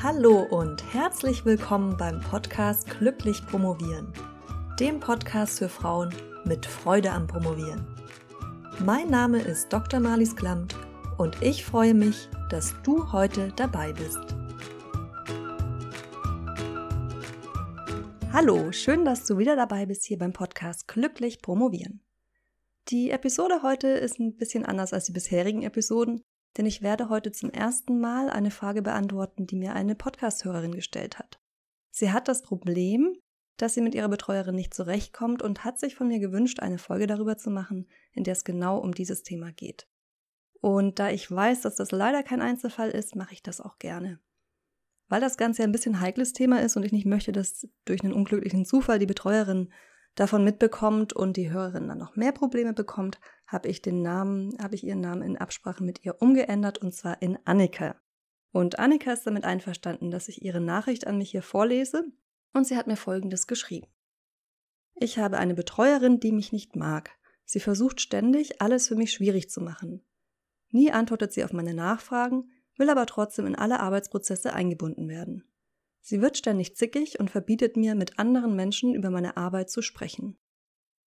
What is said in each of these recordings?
Hallo und herzlich willkommen beim Podcast Glücklich Promovieren, dem Podcast für Frauen mit Freude am Promovieren. Mein Name ist Dr. Marlies Klamt und ich freue mich, dass du heute dabei bist. Hallo, schön, dass du wieder dabei bist hier beim Podcast Glücklich Promovieren. Die Episode heute ist ein bisschen anders als die bisherigen Episoden, denn ich werde heute zum ersten Mal eine Frage beantworten, die mir eine Podcast-Hörerin gestellt hat. Sie hat das Problem, dass sie mit ihrer Betreuerin nicht zurechtkommt und hat sich von mir gewünscht, eine Folge darüber zu machen, in der es genau um dieses Thema geht. Und da ich weiß, dass das leider kein Einzelfall ist, mache ich das auch gerne. Weil das Ganze ja ein bisschen heikles Thema ist und ich nicht möchte, dass durch einen unglücklichen Zufall die Betreuerin davon mitbekommt und die Hörerin dann noch mehr Probleme bekommt, habe ich den Namen, habe ich ihren Namen in Absprache mit ihr umgeändert und zwar in Annika. Und Annika ist damit einverstanden, dass ich ihre Nachricht an mich hier vorlese und sie hat mir folgendes geschrieben. Ich habe eine Betreuerin, die mich nicht mag. Sie versucht ständig, alles für mich schwierig zu machen. Nie antwortet sie auf meine Nachfragen, will aber trotzdem in alle Arbeitsprozesse eingebunden werden. Sie wird ständig zickig und verbietet mir, mit anderen Menschen über meine Arbeit zu sprechen.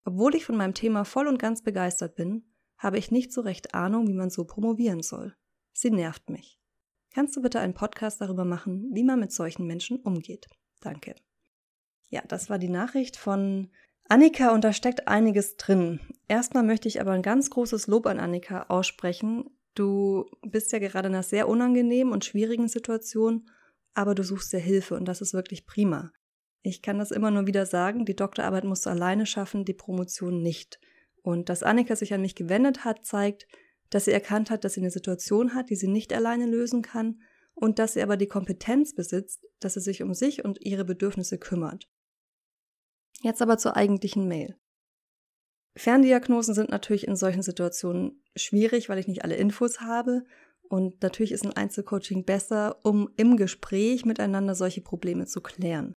Obwohl ich von meinem Thema voll und ganz begeistert bin, habe ich nicht so recht Ahnung, wie man so promovieren soll. Sie nervt mich. Kannst du bitte einen Podcast darüber machen, wie man mit solchen Menschen umgeht? Danke. Ja, das war die Nachricht von Annika und da steckt einiges drin. Erstmal möchte ich aber ein ganz großes Lob an Annika aussprechen. Du bist ja gerade in einer sehr unangenehmen und schwierigen Situation aber du suchst dir Hilfe und das ist wirklich prima. Ich kann das immer nur wieder sagen, die Doktorarbeit musst du alleine schaffen, die Promotion nicht. Und dass Annika sich an mich gewendet hat, zeigt, dass sie erkannt hat, dass sie eine Situation hat, die sie nicht alleine lösen kann und dass sie aber die Kompetenz besitzt, dass sie sich um sich und ihre Bedürfnisse kümmert. Jetzt aber zur eigentlichen Mail. Ferndiagnosen sind natürlich in solchen Situationen schwierig, weil ich nicht alle Infos habe und natürlich ist ein Einzelcoaching besser, um im Gespräch miteinander solche Probleme zu klären.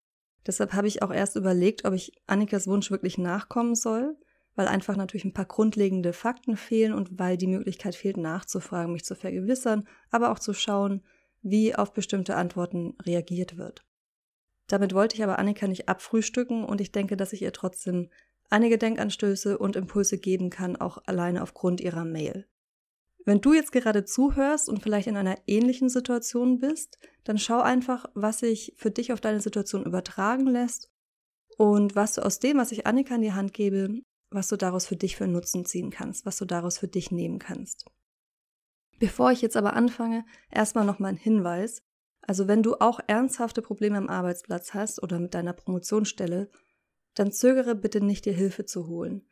Deshalb habe ich auch erst überlegt, ob ich Annikas Wunsch wirklich nachkommen soll, weil einfach natürlich ein paar grundlegende Fakten fehlen und weil die Möglichkeit fehlt, nachzufragen, mich zu vergewissern, aber auch zu schauen, wie auf bestimmte Antworten reagiert wird. Damit wollte ich aber Annika nicht abfrühstücken und ich denke, dass ich ihr trotzdem einige Denkanstöße und Impulse geben kann, auch alleine aufgrund ihrer Mail. Wenn du jetzt gerade zuhörst und vielleicht in einer ähnlichen Situation bist, dann schau einfach, was sich für dich auf deine Situation übertragen lässt und was du aus dem, was ich Annika in die Hand gebe, was du daraus für dich für Nutzen ziehen kannst, was du daraus für dich nehmen kannst. Bevor ich jetzt aber anfange, erstmal nochmal ein Hinweis. Also wenn du auch ernsthafte Probleme am Arbeitsplatz hast oder mit deiner Promotionsstelle, dann zögere bitte nicht, dir Hilfe zu holen.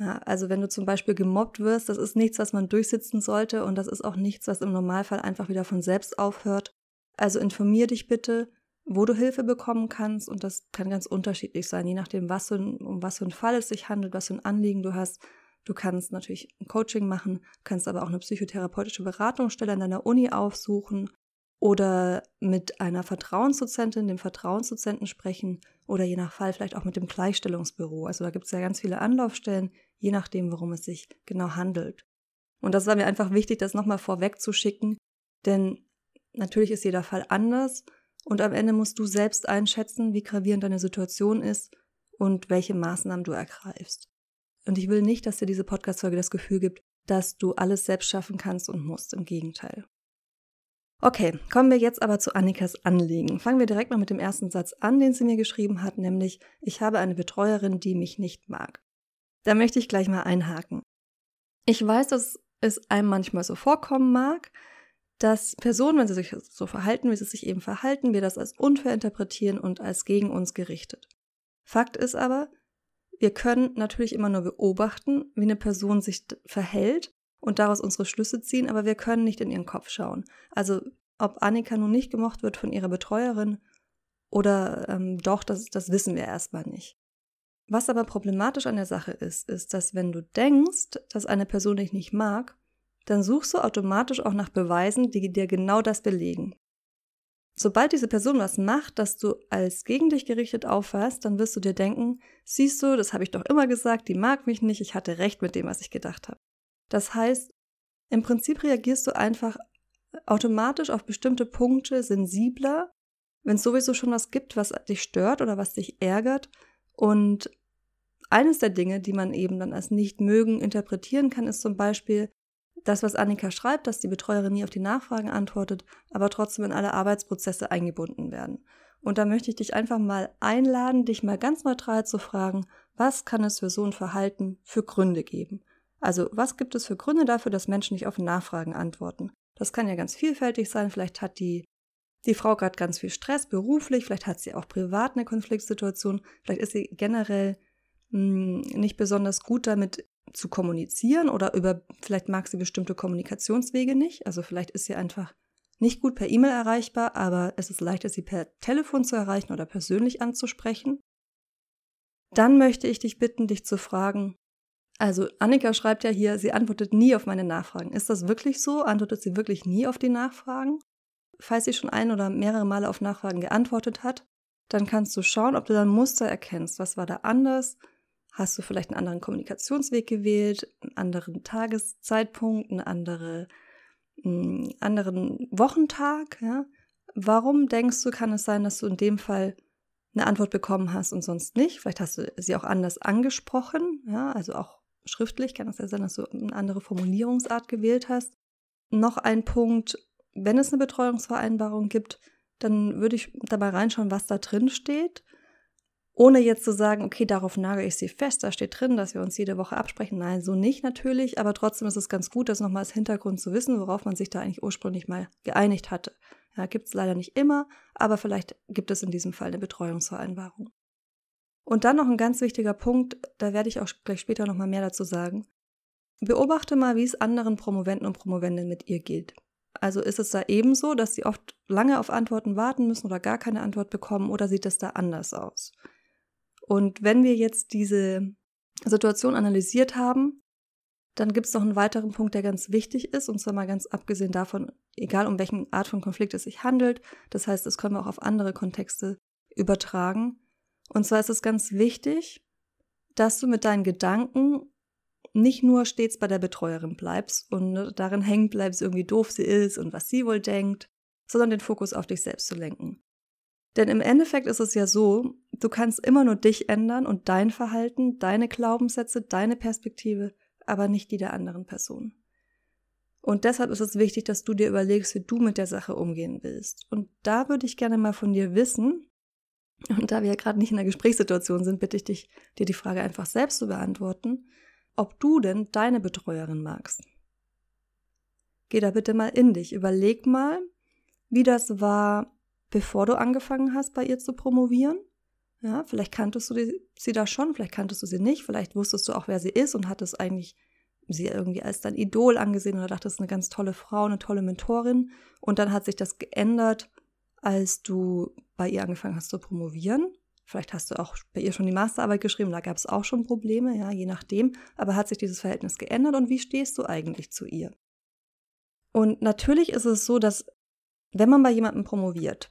Ja, also wenn du zum Beispiel gemobbt wirst, das ist nichts, was man durchsitzen sollte und das ist auch nichts, was im Normalfall einfach wieder von selbst aufhört. Also informier dich bitte, wo du Hilfe bekommen kannst und das kann ganz unterschiedlich sein, je nachdem, was für um was für einen Fall es sich handelt, was für ein Anliegen du hast. Du kannst natürlich ein Coaching machen, kannst aber auch eine psychotherapeutische Beratungsstelle an deiner Uni aufsuchen oder mit einer Vertrauensdozentin, dem Vertrauensdozenten sprechen oder je nach Fall vielleicht auch mit dem Gleichstellungsbüro. Also da gibt es ja ganz viele Anlaufstellen, je nachdem, worum es sich genau handelt. Und das war mir einfach wichtig, das nochmal vorweg zu schicken, denn natürlich ist jeder Fall anders und am Ende musst du selbst einschätzen, wie gravierend deine Situation ist und welche Maßnahmen du ergreifst. Und ich will nicht, dass dir diese Podcast-Folge das Gefühl gibt, dass du alles selbst schaffen kannst und musst. Im Gegenteil. Okay, kommen wir jetzt aber zu Annikas Anliegen. Fangen wir direkt mal mit dem ersten Satz an, den sie mir geschrieben hat, nämlich ich habe eine Betreuerin, die mich nicht mag. Da möchte ich gleich mal einhaken. Ich weiß, dass es einem manchmal so vorkommen mag, dass Personen, wenn sie sich so verhalten, wie sie sich eben verhalten, wir das als unfair interpretieren und als gegen uns gerichtet. Fakt ist aber, wir können natürlich immer nur beobachten, wie eine Person sich verhält und daraus unsere Schlüsse ziehen, aber wir können nicht in ihren Kopf schauen. Also ob Annika nun nicht gemocht wird von ihrer Betreuerin oder ähm, doch, das, das wissen wir erstmal nicht. Was aber problematisch an der Sache ist, ist, dass wenn du denkst, dass eine Person dich nicht mag, dann suchst du automatisch auch nach Beweisen, die dir genau das belegen. Sobald diese Person was macht, das du als gegen dich gerichtet auffasst, dann wirst du dir denken, siehst du, das habe ich doch immer gesagt, die mag mich nicht, ich hatte recht mit dem, was ich gedacht habe. Das heißt, im Prinzip reagierst du einfach automatisch auf bestimmte Punkte sensibler wenn es sowieso schon was gibt, was dich stört oder was dich ärgert. Und eines der Dinge, die man eben dann als nicht mögen interpretieren kann, ist zum Beispiel das, was Annika schreibt, dass die Betreuerin nie auf die Nachfragen antwortet, aber trotzdem in alle Arbeitsprozesse eingebunden werden. Und da möchte ich dich einfach mal einladen, dich mal ganz neutral zu fragen, was kann es für so ein Verhalten für Gründe geben? Also was gibt es für Gründe dafür, dass Menschen nicht auf Nachfragen antworten? Das kann ja ganz vielfältig sein. Vielleicht hat die, die Frau gerade ganz viel Stress beruflich, vielleicht hat sie auch privat eine Konfliktsituation, vielleicht ist sie generell mh, hm, nicht besonders gut damit zu kommunizieren oder über, vielleicht mag sie bestimmte Kommunikationswege nicht. Also vielleicht ist sie einfach nicht gut per E-Mail erreichbar, aber es ist leichter, sie per Telefon zu erreichen oder persönlich anzusprechen. Dann möchte ich dich bitten, dich zu fragen, also Annika schreibt ja hier, sie antwortet nie auf meine Nachfragen. Ist das wirklich so? Antwortet sie wirklich nie auf die Nachfragen? Falls sie schon ein oder mehrere Male auf Nachfragen geantwortet hat, dann kannst du schauen, ob du dann Muster erkennst. Was war da anders? Hast du vielleicht einen anderen Kommunikationsweg gewählt, einen anderen Tageszeitpunkt, einen andere, einen hm, anderen Wochentag? Ja? Warum denkst du, kann es sein, dass du in dem Fall eine Antwort bekommen hast und sonst nicht? Vielleicht hast du sie auch anders angesprochen, ja, also auch schriftlich kann es ja sein, dass du eine andere Formulierungsart gewählt hast. Noch ein Punkt, wenn es eine Betreuungsvereinbarung gibt, dann würde ich dabei reinschauen, was da drin steht, ohne jetzt zu sagen, okay, darauf nagel ich sie fest, da steht drin, dass wir uns jede Woche absprechen. Nein, so nicht natürlich, aber trotzdem ist es ganz gut, das nochmal als Hintergrund zu wissen, worauf man sich da eigentlich ursprünglich mal geeinigt hatte. Ja, gibt es leider nicht immer, aber vielleicht gibt es in diesem Fall eine Betreuungsvereinbarung. Und dann noch ein ganz wichtiger Punkt, da werde ich auch gleich später nochmal mehr dazu sagen. Beobachte mal, wie es anderen Promoventen und Promovendinnen mit ihr geht. Also ist es da ebenso, dass sie oft lange auf Antworten warten müssen oder gar keine Antwort bekommen oder sieht es da anders aus? Und wenn wir jetzt diese Situation analysiert haben, dann gibt es noch einen weiteren Punkt, der ganz wichtig ist, und zwar mal ganz abgesehen davon, egal um welchen Art von Konflikt es sich handelt. Das heißt, das können wir auch auf andere Kontexte übertragen. Und zwar ist es ganz wichtig, dass du mit deinen Gedanken nicht nur stets bei der Betreuerin bleibst und darin hängen bleibst, irgendwie doof sie ist und was sie wohl denkt, sondern den Fokus auf dich selbst zu lenken. Denn im Endeffekt ist es ja so, du kannst immer nur dich ändern und dein Verhalten, deine Glaubenssätze, deine Perspektive, aber nicht die der anderen Person. Und deshalb ist es wichtig, dass du dir überlegst, wie du mit der Sache umgehen willst. Und da würde ich gerne mal von dir wissen, und da wir ja gerade nicht in einer Gesprächssituation sind, bitte ich dich, dir die Frage einfach selbst zu beantworten, ob du denn deine Betreuerin magst. Geh da bitte mal in dich. Überleg mal, wie das war, bevor du angefangen hast, bei ihr zu promovieren. Ja, vielleicht kanntest du die, sie da schon, vielleicht kanntest du sie nicht, vielleicht wusstest du auch, wer sie ist und hattest eigentlich sie irgendwie als dein Idol angesehen oder dachtest, eine ganz tolle Frau, eine tolle Mentorin. Und dann hat sich das geändert als du bei ihr angefangen hast zu promovieren. Vielleicht hast du auch bei ihr schon die Masterarbeit geschrieben, da gab es auch schon Probleme, ja, je nachdem. Aber hat sich dieses Verhältnis geändert und wie stehst du eigentlich zu ihr? Und natürlich ist es so, dass wenn man bei jemandem promoviert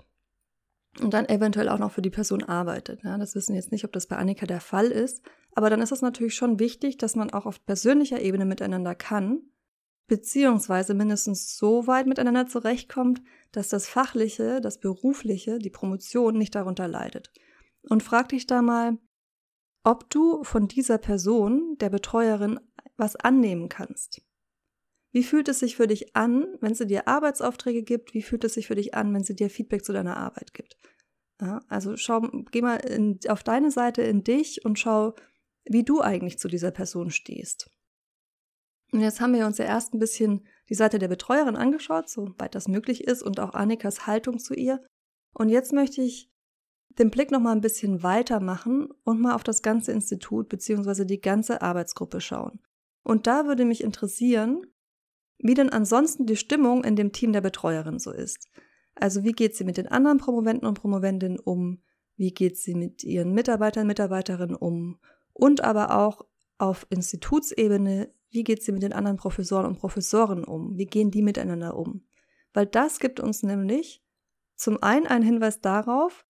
und dann eventuell auch noch für die Person arbeitet, ja, das wissen wir jetzt nicht, ob das bei Annika der Fall ist, aber dann ist es natürlich schon wichtig, dass man auch auf persönlicher Ebene miteinander kann beziehungsweise mindestens so weit miteinander zurechtkommt, dass das Fachliche, das Berufliche, die Promotion nicht darunter leidet. Und frag dich da mal, ob du von dieser Person, der Betreuerin, was annehmen kannst. Wie fühlt es sich für dich an, wenn sie dir Arbeitsaufträge gibt? Wie fühlt es sich für dich an, wenn sie dir Feedback zu deiner Arbeit gibt? Ja, also schau, geh mal in, auf deine Seite in dich und schau, wie du eigentlich zu dieser Person stehst. Und jetzt haben wir uns ja erst ein bisschen die Seite der Betreuerin angeschaut, soweit das möglich ist, und auch Annikas Haltung zu ihr. Und jetzt möchte ich den Blick noch mal ein bisschen weiter machen und mal auf das ganze Institut bzw. die ganze Arbeitsgruppe schauen. Und da würde mich interessieren, wie denn ansonsten die Stimmung in dem Team der Betreuerin so ist. Also wie geht sie mit den anderen Promoventen und Promovendinnen um? Wie geht sie mit ihren Mitarbeitern und Mitarbeiterinnen um? Und aber auch auf Institutsebene, wie geht sie mit den anderen Professoren und Professoren um? Wie gehen die miteinander um? Weil das gibt uns nämlich zum einen einen Hinweis darauf,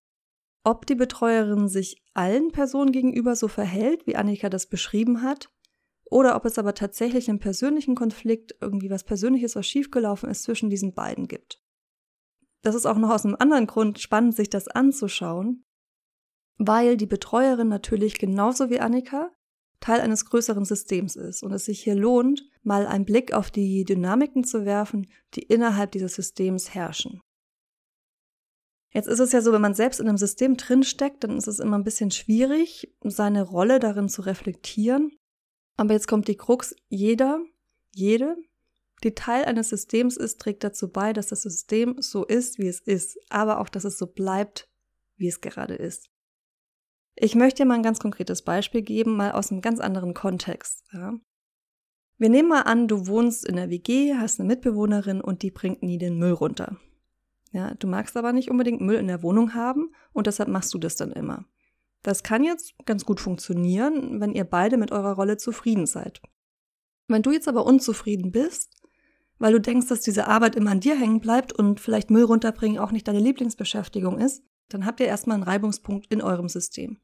ob die Betreuerin sich allen Personen gegenüber so verhält, wie Annika das beschrieben hat, oder ob es aber tatsächlich einen persönlichen Konflikt, irgendwie was Persönliches, was schiefgelaufen ist, zwischen diesen beiden gibt. das ist auch noch aus einem anderen Grund spannend, sich das anzuschauen, weil die Betreuerin natürlich genauso wie Annika Teil eines größeren Systems ist und es sich hier lohnt, mal einen Blick auf die Dynamiken zu werfen, die innerhalb dieses Systems herrschen. Jetzt ist es ja so, wenn man selbst in einem System drinsteckt, dann ist es immer ein bisschen schwierig, seine Rolle darin zu reflektieren. Aber jetzt kommt die Krux, jeder, jede, die Teil eines Systems ist, trägt dazu bei, dass das System so ist, wie es ist, aber auch, dass es so bleibt, wie es gerade ist. Ich möchte dir mal ein ganz konkretes Beispiel geben, mal aus einem ganz anderen Kontext. Ja. Wir nehmen mal an, du wohnst in der WG, hast eine Mitbewohnerin und die bringt nie den Müll runter. Ja, du magst aber nicht unbedingt Müll in der Wohnung haben und deshalb machst du das dann immer. Das kann jetzt ganz gut funktionieren, wenn ihr beide mit eurer Rolle zufrieden seid. Wenn du jetzt aber unzufrieden bist, weil du denkst, dass diese Arbeit immer an dir hängen bleibt und vielleicht Müll runterbringen auch nicht deine Lieblingsbeschäftigung ist, dann habt ihr erstmal einen Reibungspunkt in eurem System.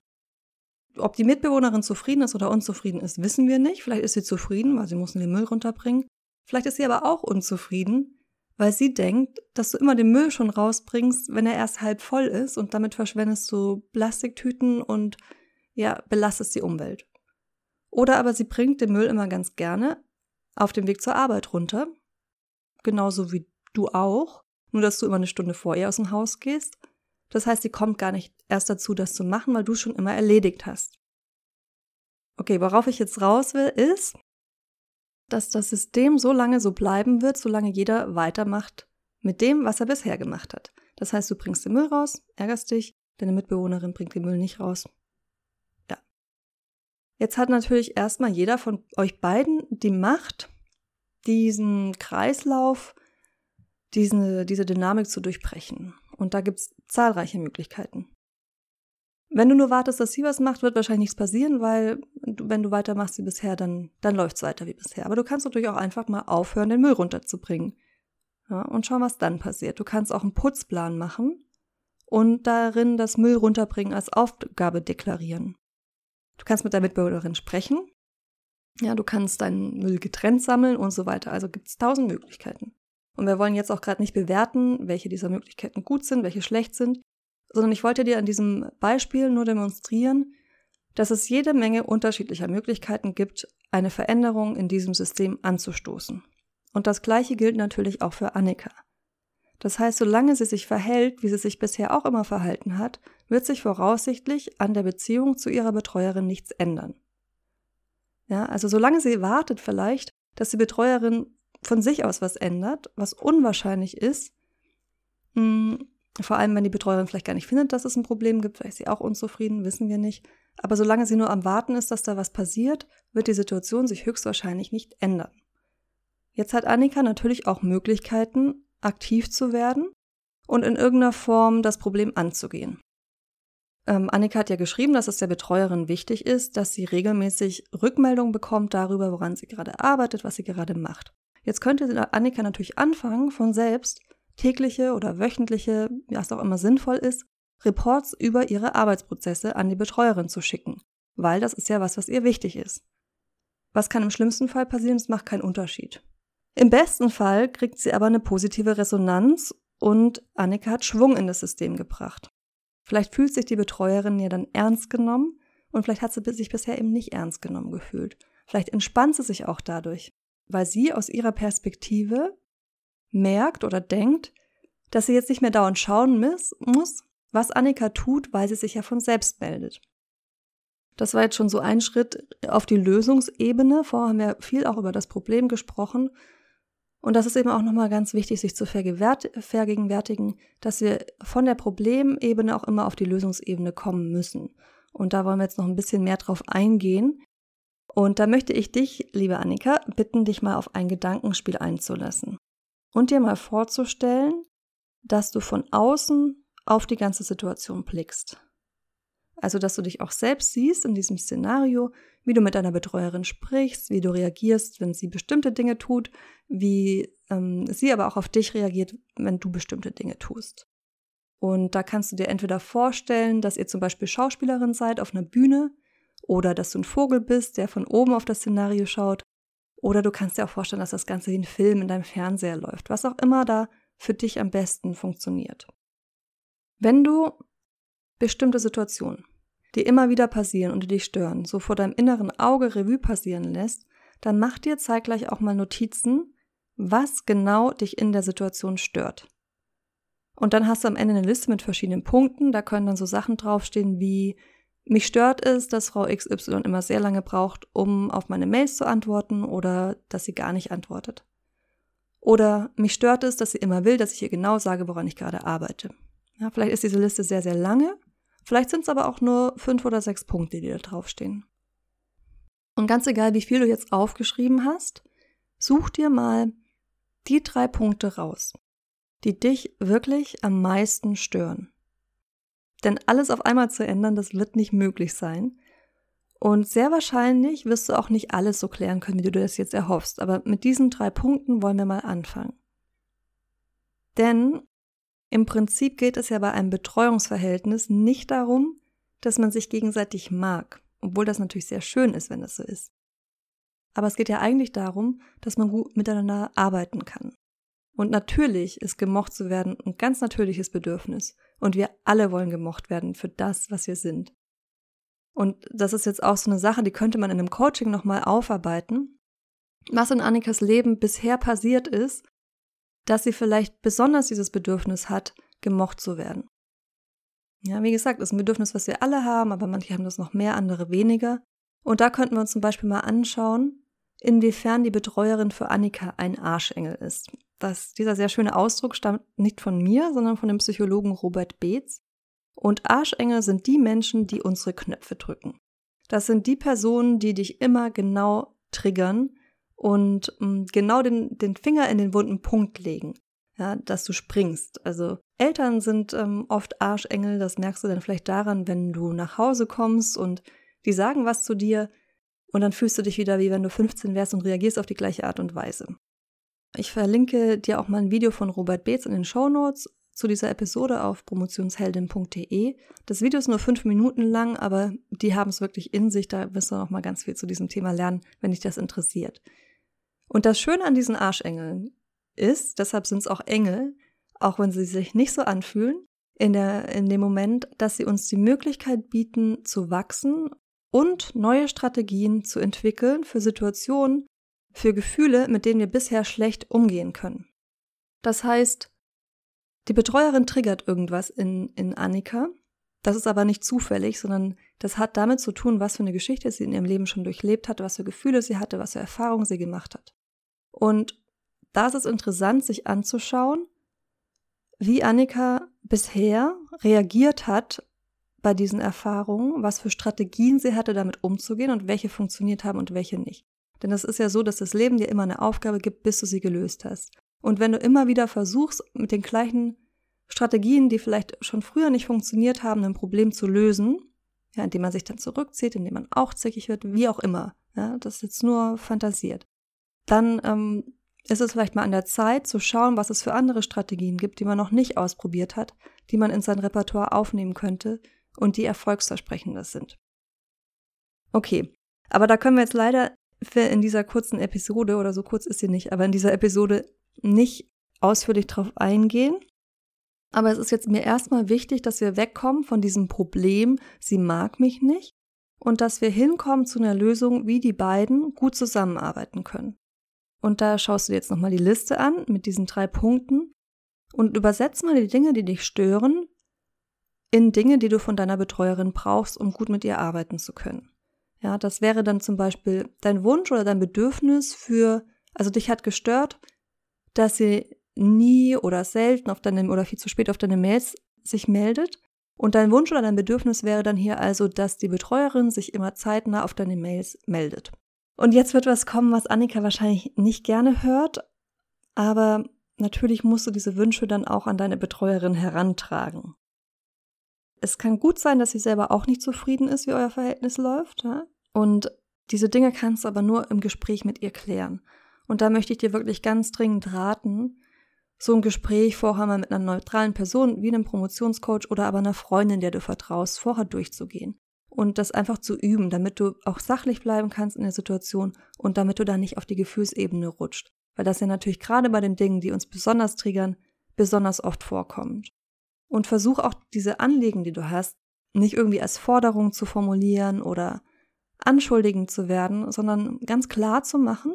Ob die Mitbewohnerin zufrieden ist oder unzufrieden ist, wissen wir nicht. Vielleicht ist sie zufrieden, weil sie muss den Müll runterbringen. Vielleicht ist sie aber auch unzufrieden, weil sie denkt, dass du immer den Müll schon rausbringst, wenn er erst halb voll ist und damit verschwendest du Plastiktüten und ja, belastest die Umwelt. Oder aber sie bringt den Müll immer ganz gerne auf dem Weg zur Arbeit runter, genauso wie du auch, nur dass du immer eine Stunde vor ihr aus dem Haus gehst. Das heißt, sie kommt gar nicht erst dazu, das zu machen, weil du schon immer erledigt hast. Okay, worauf ich jetzt raus will, ist, dass das System so lange so bleiben wird, solange jeder weitermacht mit dem, was er bisher gemacht hat. Das heißt, du bringst den Müll raus, ärgerst dich, deine Mitbewohnerin bringt den Müll nicht raus. Ja. Jetzt hat natürlich erstmal jeder von euch beiden die Macht, diesen Kreislauf, diesen, diese Dynamik zu durchbrechen. Und da gibt es zahlreiche Möglichkeiten. Wenn du nur wartest, dass sie was macht, wird wahrscheinlich nichts passieren, weil wenn du weitermachst wie bisher, dann, dann läuft es weiter wie bisher. Aber du kannst natürlich auch einfach mal aufhören, den Müll runterzubringen. Ja, und schauen, was dann passiert. Du kannst auch einen Putzplan machen und darin das Müll runterbringen als Aufgabe deklarieren. Du kannst mit der Mitbewohnerin sprechen. Ja, du kannst deinen Müll getrennt sammeln und so weiter. Also gibt es tausend Möglichkeiten. Und wir wollen jetzt auch gerade nicht bewerten, welche dieser Möglichkeiten gut sind, welche schlecht sind sondern ich wollte dir an diesem Beispiel nur demonstrieren, dass es jede Menge unterschiedlicher Möglichkeiten gibt, eine Veränderung in diesem System anzustoßen. Und das Gleiche gilt natürlich auch für Annika. Das heißt, solange sie sich verhält, wie sie sich bisher auch immer verhalten hat, wird sich voraussichtlich an der Beziehung zu ihrer Betreuerin nichts ändern. Ja, also solange sie wartet vielleicht, dass die Betreuerin von sich aus was ändert, was unwahrscheinlich ist, hm, vor allem, wenn die Betreuerin vielleicht gar nicht findet, dass es ein Problem gibt, vielleicht ist sie auch unzufrieden, wissen wir nicht. Aber solange sie nur am Warten ist, dass da was passiert, wird die Situation sich höchstwahrscheinlich nicht ändern. Jetzt hat Annika natürlich auch Möglichkeiten, aktiv zu werden und in irgendeiner Form das Problem anzugehen. Ähm, Annika hat ja geschrieben, dass es der Betreuerin wichtig ist, dass sie regelmäßig Rückmeldungen bekommt darüber, woran sie gerade arbeitet, was sie gerade macht. Jetzt könnte Annika natürlich anfangen, von selbst tägliche oder wöchentliche, was auch immer sinnvoll ist, Reports über ihre Arbeitsprozesse an die Betreuerin zu schicken, weil das ist ja was, was ihr wichtig ist. Was kann im schlimmsten Fall passieren? Es macht keinen Unterschied. Im besten Fall kriegt sie aber eine positive Resonanz und Annika hat Schwung in das System gebracht. Vielleicht fühlt sich die Betreuerin ja dann ernst genommen und vielleicht hat sie sich bisher eben nicht ernst genommen gefühlt. Vielleicht entspannt sie sich auch dadurch, weil sie aus ihrer Perspektive merkt oder denkt, dass sie jetzt nicht mehr dauernd schauen muss, was Annika tut, weil sie sich ja von selbst meldet. Das war jetzt schon so ein Schritt auf die Lösungsebene. Vorher haben wir viel auch über das Problem gesprochen. Und das ist eben auch nochmal ganz wichtig, sich zu vergegenwärtigen, dass wir von der Problemebene auch immer auf die Lösungsebene kommen müssen. Und da wollen wir jetzt noch ein bisschen mehr drauf eingehen. Und da möchte ich dich, liebe Annika, bitten, dich mal auf ein Gedankenspiel einzulassen und dir mal vorzustellen, dass du von außen auf die ganze Situation blickst. Also, dass du dich auch selbst siehst in diesem Szenario, wie du mit deiner Betreuerin sprichst, wie du reagierst, wenn sie bestimmte Dinge tut, wie ähm, sie aber auch auf dich reagiert, wenn du bestimmte Dinge tust. Und da kannst du dir entweder vorstellen, dass ihr zum Beispiel Schauspielerin seid auf einer Bühne oder dass du ein Vogel bist, der von oben auf das Szenario schaut oder du kannst dir auch vorstellen, dass das Ganze wie ein Film in deinem Fernseher läuft, was auch immer da für dich am besten funktioniert. Wenn du bestimmte Situationen, die immer wieder passieren und die dich stören, so vor deinem inneren Auge Revue passieren lässt, dann mach dir zeitgleich auch mal Notizen, was genau dich in der Situation stört. Und dann hast du am Ende eine Liste mit verschiedenen Punkten. Da können dann so Sachen draufstehen wie, mich stört es, dass Frau XY immer sehr lange braucht, um auf meine Mails zu antworten oder dass sie gar nicht antwortet. Oder mich stört es, dass sie immer will, dass ich ihr genau sage, woran ich gerade arbeite. Ja, vielleicht ist diese Liste sehr, sehr lange. Vielleicht sind es aber auch nur fünf oder sechs Punkte, die da draufstehen. Und ganz egal, wie viel du jetzt aufgeschrieben hast, such dir mal die drei Punkte raus, die dich wirklich am meisten stören. Denn alles auf einmal zu ändern, das wird nicht möglich sein. Und sehr wahrscheinlich wirst du auch nicht alles so klären können, wie du das jetzt erhoffst. Aber mit diesen drei Punkten wollen wir mal anfangen. Denn im Prinzip geht es ja bei einem Betreuungsverhältnis nicht darum, dass man sich gegenseitig mag, obwohl das natürlich sehr schön ist, wenn das so ist. Aber es geht ja eigentlich darum, dass man gut miteinander arbeiten kann. Und natürlich ist gemocht zu werden ein ganz natürliches Bedürfnis. Und wir alle wollen gemocht werden für das, was wir sind. Und das ist jetzt auch so eine Sache, die könnte man in einem Coaching nochmal aufarbeiten. Was in Annikas Leben bisher passiert ist, dass sie vielleicht besonders dieses Bedürfnis hat, gemocht zu werden. Ja, wie gesagt, ist ein Bedürfnis, was wir alle haben, aber manche haben das noch mehr, andere weniger. Und da könnten wir uns zum Beispiel mal anschauen, inwiefern die Betreuerin für Annika ein Arschengel ist. Das, dieser sehr schöne Ausdruck stammt nicht von mir, sondern von dem Psychologen Robert Beetz. Und Arschengel sind die Menschen, die unsere Knöpfe drücken. Das sind die Personen, die dich immer genau triggern und mm, genau den, den Finger in den wunden Punkt legen, ja, dass du springst. Also Eltern sind ähm, oft Arschengel, das merkst du dann vielleicht daran, wenn du nach Hause kommst und die sagen was zu dir und dann fühlst du dich wieder wie wenn du 15 wärst und reagierst auf die gleiche Art und Weise. Ich verlinke dir auch mal ein Video von Robert Beetz in den Show Notes zu dieser Episode auf promotionsheldin.de. Das Video ist nur fünf Minuten lang, aber die haben es wirklich in sich. Da wirst du noch mal ganz viel zu diesem Thema lernen, wenn dich das interessiert. Und das Schöne an diesen Arschengeln ist, deshalb sind es auch Engel, auch wenn sie sich nicht so anfühlen, in, der, in dem Moment, dass sie uns die Möglichkeit bieten, zu wachsen und neue Strategien zu entwickeln für Situationen, für Gefühle, mit denen wir bisher schlecht umgehen können. Das heißt, die Betreuerin triggert irgendwas in, in Annika. Das ist aber nicht zufällig, sondern das hat damit zu tun, was für eine Geschichte sie in ihrem Leben schon durchlebt hat, was für Gefühle sie hatte, was für Erfahrungen sie gemacht hat. Und da ist es interessant, sich anzuschauen, wie Annika bisher reagiert hat bei diesen Erfahrungen, was für Strategien sie hatte, damit umzugehen und welche funktioniert haben und welche nicht. Denn es ist ja so, dass das Leben dir immer eine Aufgabe gibt, bis du sie gelöst hast. Und wenn du immer wieder versuchst, mit den gleichen Strategien, die vielleicht schon früher nicht funktioniert haben, ein Problem zu lösen, ja, indem man sich dann zurückzieht, indem man auch zickig wird, wie auch immer, ja, das ist jetzt nur fantasiert, dann ähm, ist es vielleicht mal an der Zeit zu schauen, was es für andere Strategien gibt, die man noch nicht ausprobiert hat, die man in sein Repertoire aufnehmen könnte und die erfolgsversprechender sind. Okay, aber da können wir jetzt leider in dieser kurzen Episode, oder so kurz ist sie nicht, aber in dieser Episode nicht ausführlich drauf eingehen. Aber es ist jetzt mir erstmal wichtig, dass wir wegkommen von diesem Problem, sie mag mich nicht, und dass wir hinkommen zu einer Lösung, wie die beiden gut zusammenarbeiten können. Und da schaust du dir jetzt nochmal die Liste an mit diesen drei Punkten und übersetzt mal die Dinge, die dich stören, in Dinge, die du von deiner Betreuerin brauchst, um gut mit ihr arbeiten zu können. Ja, das wäre dann zum Beispiel dein Wunsch oder dein Bedürfnis für, also dich hat gestört, dass sie nie oder selten auf deine oder viel zu spät auf deine Mails sich meldet. Und dein Wunsch oder dein Bedürfnis wäre dann hier also, dass die Betreuerin sich immer zeitnah auf deine Mails meldet. Und jetzt wird was kommen, was Annika wahrscheinlich nicht gerne hört, aber natürlich musst du diese Wünsche dann auch an deine Betreuerin herantragen. Es kann gut sein, dass sie selber auch nicht zufrieden ist, wie euer Verhältnis läuft. Ja? Und diese Dinge kannst du aber nur im Gespräch mit ihr klären. Und da möchte ich dir wirklich ganz dringend raten, so ein Gespräch vorher mal mit einer neutralen Person wie einem Promotionscoach oder aber einer Freundin, der du vertraust, vorher durchzugehen und das einfach zu üben, damit du auch sachlich bleiben kannst in der Situation und damit du da nicht auf die Gefühlsebene rutscht. Weil das ja natürlich gerade bei den Dingen, die uns besonders triggern, besonders oft vorkommt. Und versuch auch diese Anliegen, die du hast, nicht irgendwie als Forderung zu formulieren oder anschuldigend zu werden, sondern ganz klar zu machen,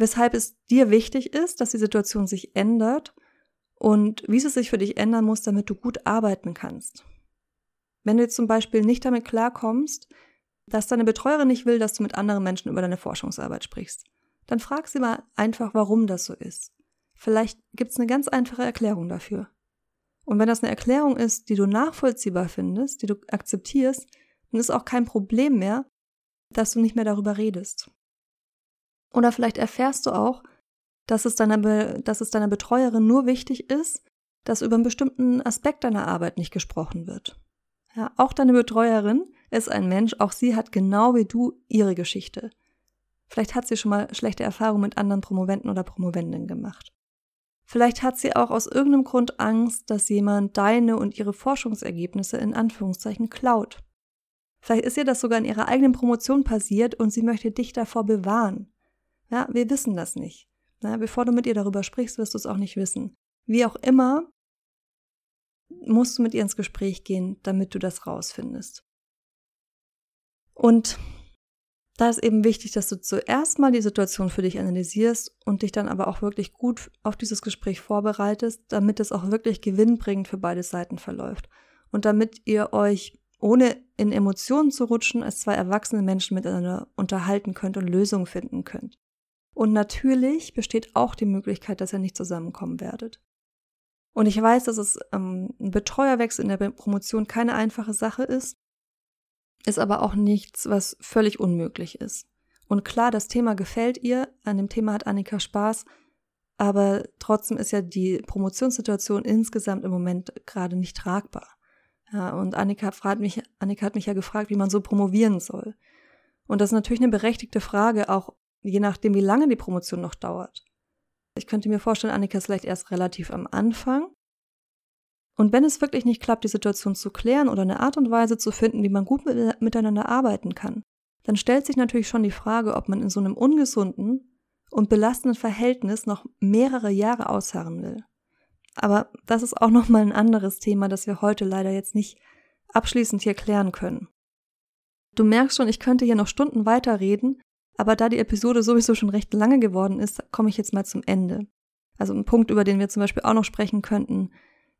weshalb es dir wichtig ist, dass die Situation sich ändert und wie sie sich für dich ändern muss, damit du gut arbeiten kannst. Wenn du jetzt zum Beispiel nicht damit klarkommst, dass deine Betreuerin nicht will, dass du mit anderen Menschen über deine Forschungsarbeit sprichst, dann frag sie mal einfach, warum das so ist. Vielleicht gibt es eine ganz einfache Erklärung dafür. Und wenn das eine Erklärung ist, die du nachvollziehbar findest, die du akzeptierst, dann ist auch kein Problem mehr, dass du nicht mehr darüber redest. Oder vielleicht erfährst du auch, dass es deiner, dass es deiner Betreuerin nur wichtig ist, dass über einen bestimmten Aspekt deiner Arbeit nicht gesprochen wird. Ja, auch deine Betreuerin ist ein Mensch, auch sie hat genau wie du ihre Geschichte. Vielleicht hat sie schon mal schlechte Erfahrungen mit anderen Promoventen oder Promovendinnen gemacht. Vielleicht hat sie auch aus irgendeinem Grund Angst, dass jemand deine und ihre Forschungsergebnisse in Anführungszeichen klaut. Vielleicht ist ihr das sogar in ihrer eigenen Promotion passiert und sie möchte dich davor bewahren. Ja, wir wissen das nicht. Na, bevor du mit ihr darüber sprichst, wirst du es auch nicht wissen. Wie auch immer, musst du mit ihr ins Gespräch gehen, damit du das rausfindest. Und da ist eben wichtig, dass du zuerst mal die Situation für dich analysierst und dich dann aber auch wirklich gut auf dieses Gespräch vorbereitest, damit es auch wirklich gewinnbringend für beide Seiten verläuft. Und damit ihr euch, ohne in Emotionen zu rutschen, als zwei erwachsene Menschen miteinander unterhalten könnt und Lösungen finden könnt. Und natürlich besteht auch die Möglichkeit, dass ihr nicht zusammenkommen werdet. Und ich weiß, dass es ähm, ein Betreuerwechsel in der Promotion keine einfache Sache ist, ist aber auch nichts, was völlig unmöglich ist. Und klar, das Thema gefällt ihr, an dem Thema hat Annika Spaß, aber trotzdem ist ja die Promotionssituation insgesamt im Moment gerade nicht tragbar. Ja, und Annika, fragt mich, Annika hat mich ja gefragt, wie man so promovieren soll. Und das ist natürlich eine berechtigte Frage, auch je nachdem, wie lange die Promotion noch dauert. Ich könnte mir vorstellen, Annika ist vielleicht erst relativ am Anfang. Und wenn es wirklich nicht klappt, die Situation zu klären oder eine Art und Weise zu finden, wie man gut miteinander arbeiten kann, dann stellt sich natürlich schon die Frage, ob man in so einem ungesunden und belastenden Verhältnis noch mehrere Jahre ausharren will. Aber das ist auch nochmal ein anderes Thema, das wir heute leider jetzt nicht abschließend hier klären können. Du merkst schon, ich könnte hier noch Stunden weiterreden, aber da die Episode sowieso schon recht lange geworden ist, komme ich jetzt mal zum Ende. Also ein Punkt, über den wir zum Beispiel auch noch sprechen könnten,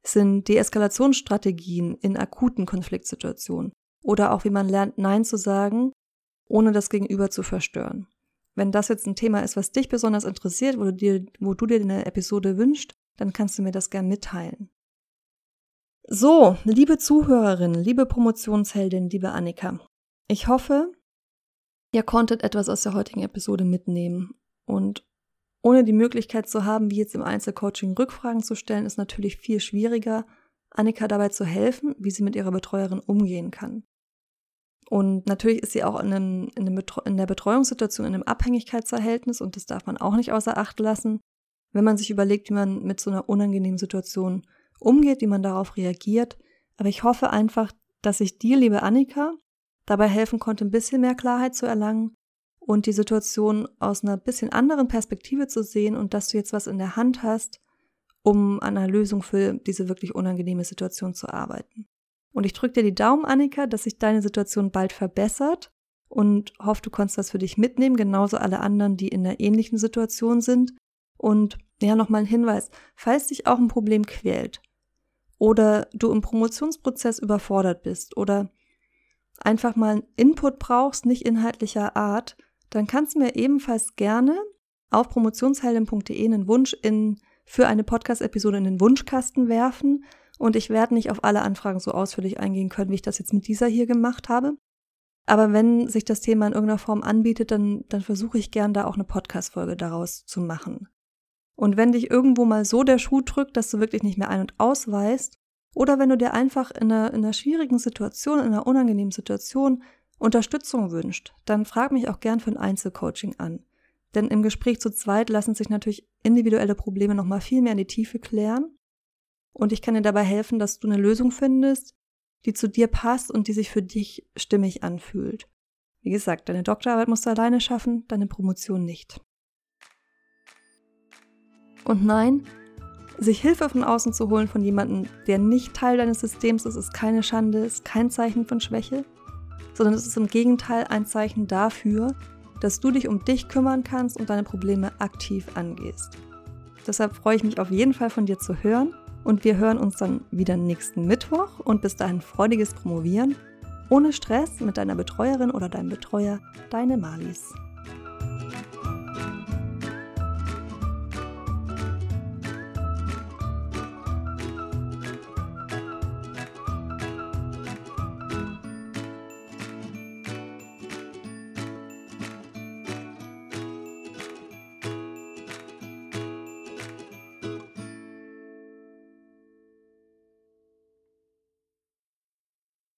sind Deeskalationsstrategien in akuten Konfliktsituationen oder auch wie man lernt, Nein zu sagen, ohne das Gegenüber zu verstören. Wenn das jetzt ein Thema ist, was dich besonders interessiert, wo du dir, wo du dir eine Episode wünschst, dann kannst du mir das gern mitteilen. So, liebe Zuhörerin, liebe Promotionsheldin, liebe Annika, ich hoffe, Ihr konntet etwas aus der heutigen Episode mitnehmen. Und ohne die Möglichkeit zu haben, wie jetzt im Einzelcoaching Rückfragen zu stellen, ist natürlich viel schwieriger, Annika dabei zu helfen, wie sie mit ihrer Betreuerin umgehen kann. Und natürlich ist sie auch in, einem, in, der Betreuungssituation in einem Abhängigkeitsverhältnis und das darf man auch nicht außer Acht lassen, wenn man sich überlegt, wie man mit so einer unangenehmen Situation umgeht, wie man darauf reagiert. Aber ich hoffe einfach, dass ich dir, liebe Annika, dabei helfen konnte, ein bisschen mehr Klarheit zu erlangen und die Situation aus einer bisschen anderen Perspektive zu sehen und dass du jetzt was in der Hand hast, um an einer Lösung für diese wirklich unangenehme Situation zu arbeiten. Und ich drücke dir die Daumen, Annika, dass sich deine Situation bald verbessert und hoffe, du konntest das für dich mitnehmen, genauso alle anderen, die in einer ähnlichen Situation sind. Und ja, nochmal ein Hinweis, falls dich auch ein Problem quält oder du im Promotionsprozess überfordert bist oder einfach mal einen Input brauchst, nicht inhaltlicher Art, dann kannst du mir ebenfalls gerne auf promotionsheldin.de einen Wunsch in, für eine Podcast-Episode in den Wunschkasten werfen. Und ich werde nicht auf alle Anfragen so ausführlich eingehen können, wie ich das jetzt mit dieser hier gemacht habe. Aber wenn sich das Thema in irgendeiner Form anbietet, dann, dann versuche ich gern da auch eine Podcast-Folge daraus zu machen. Und wenn dich irgendwo mal so der Schuh drückt, dass du wirklich nicht mehr ein- und ausweist, oder wenn du dir einfach in einer, in einer schwierigen Situation, in einer unangenehmen Situation Unterstützung wünscht, dann frag mich auch gern für ein Einzelcoaching an. Denn im Gespräch zu zweit lassen sich natürlich individuelle Probleme nochmal viel mehr in die Tiefe klären. Und ich kann dir dabei helfen, dass du eine Lösung findest, die zu dir passt und die sich für dich stimmig anfühlt. Wie gesagt, deine Doktorarbeit musst du alleine schaffen, deine Promotion nicht. Und nein, Sich Hilfe von außen zu holen von jemandem, der nicht Teil deines Systems ist, ist keine Schande, ist kein Zeichen von Schwäche, sondern es ist im Gegenteil ein Zeichen dafür, dass du dich um dich kümmern kannst und deine Probleme aktiv angehst. Deshalb freue ich mich auf jeden Fall von dir zu hören und wir hören uns dann wieder nächsten Mittwoch und bis dahin freudiges Promovieren ohne Stress mit deiner Betreuerin oder deinem Betreuer, deine Malis.